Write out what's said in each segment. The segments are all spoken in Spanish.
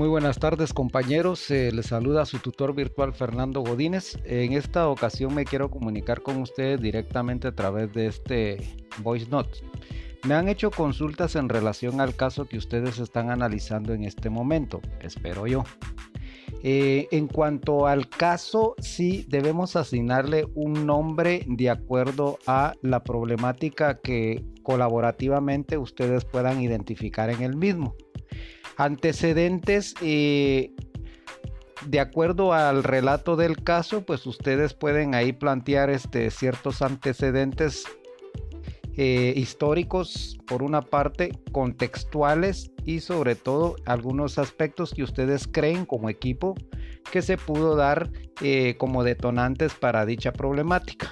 Muy buenas tardes compañeros, eh, les saluda su tutor virtual Fernando Godínez. En esta ocasión me quiero comunicar con ustedes directamente a través de este voice note. Me han hecho consultas en relación al caso que ustedes están analizando en este momento, espero yo. Eh, en cuanto al caso, sí debemos asignarle un nombre de acuerdo a la problemática que colaborativamente ustedes puedan identificar en el mismo. Antecedentes, de acuerdo al relato del caso, pues ustedes pueden ahí plantear este, ciertos antecedentes eh, históricos, por una parte, contextuales y sobre todo algunos aspectos que ustedes creen como equipo que se pudo dar eh, como detonantes para dicha problemática.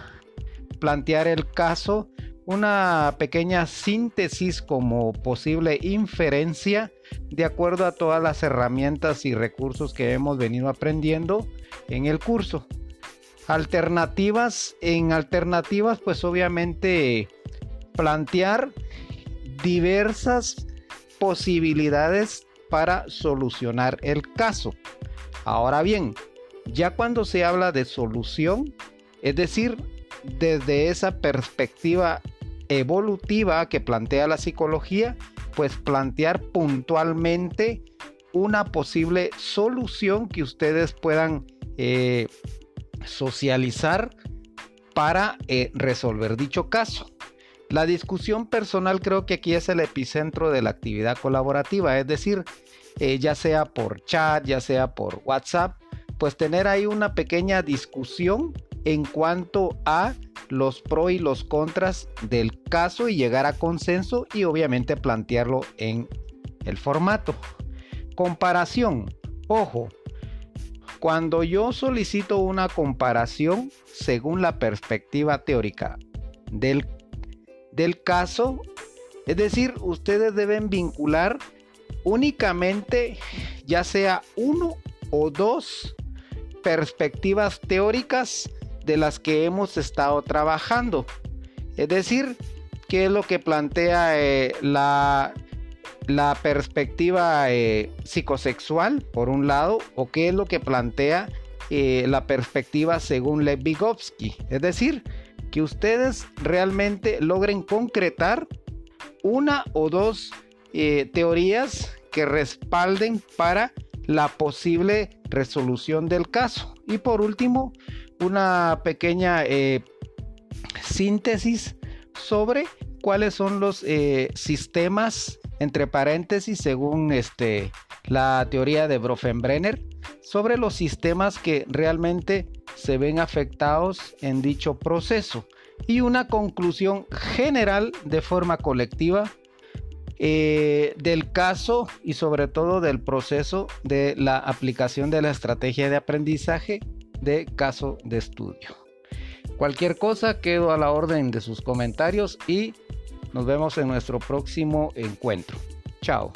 Plantear el caso una pequeña síntesis como posible inferencia de acuerdo a todas las herramientas y recursos que hemos venido aprendiendo en el curso. Alternativas, en alternativas pues obviamente plantear diversas posibilidades para solucionar el caso. Ahora bien, ya cuando se habla de solución, es decir, desde esa perspectiva evolutiva que plantea la psicología, pues plantear puntualmente una posible solución que ustedes puedan eh, socializar para eh, resolver dicho caso. La discusión personal creo que aquí es el epicentro de la actividad colaborativa, es decir, eh, ya sea por chat, ya sea por WhatsApp, pues tener ahí una pequeña discusión en cuanto a los pros y los contras del caso y llegar a consenso y obviamente plantearlo en el formato. Comparación. Ojo, cuando yo solicito una comparación según la perspectiva teórica del, del caso, es decir, ustedes deben vincular únicamente ya sea uno o dos perspectivas teóricas de las que hemos estado trabajando. Es decir, qué es lo que plantea eh, la, la, perspectiva eh, psicosexual, por un lado, o qué es lo que plantea eh, la perspectiva según Lev Vygotsky. Es decir, que ustedes realmente logren concretar una o dos teorías que respalden para la posible resolución del caso. Y por último, una pequeña eh, síntesis sobre cuáles son los eh, sistemas, entre paréntesis, según este, la teoría de Brofenbrenner, sobre los sistemas que realmente se ven afectados en dicho proceso. Y una conclusión general de forma colectiva eh, del caso y sobre todo del proceso de la aplicación de la estrategia de aprendizaje de caso de estudio. Cualquier cosa quedo a la orden de sus comentarios y nos vemos en nuestro próximo encuentro. Chao.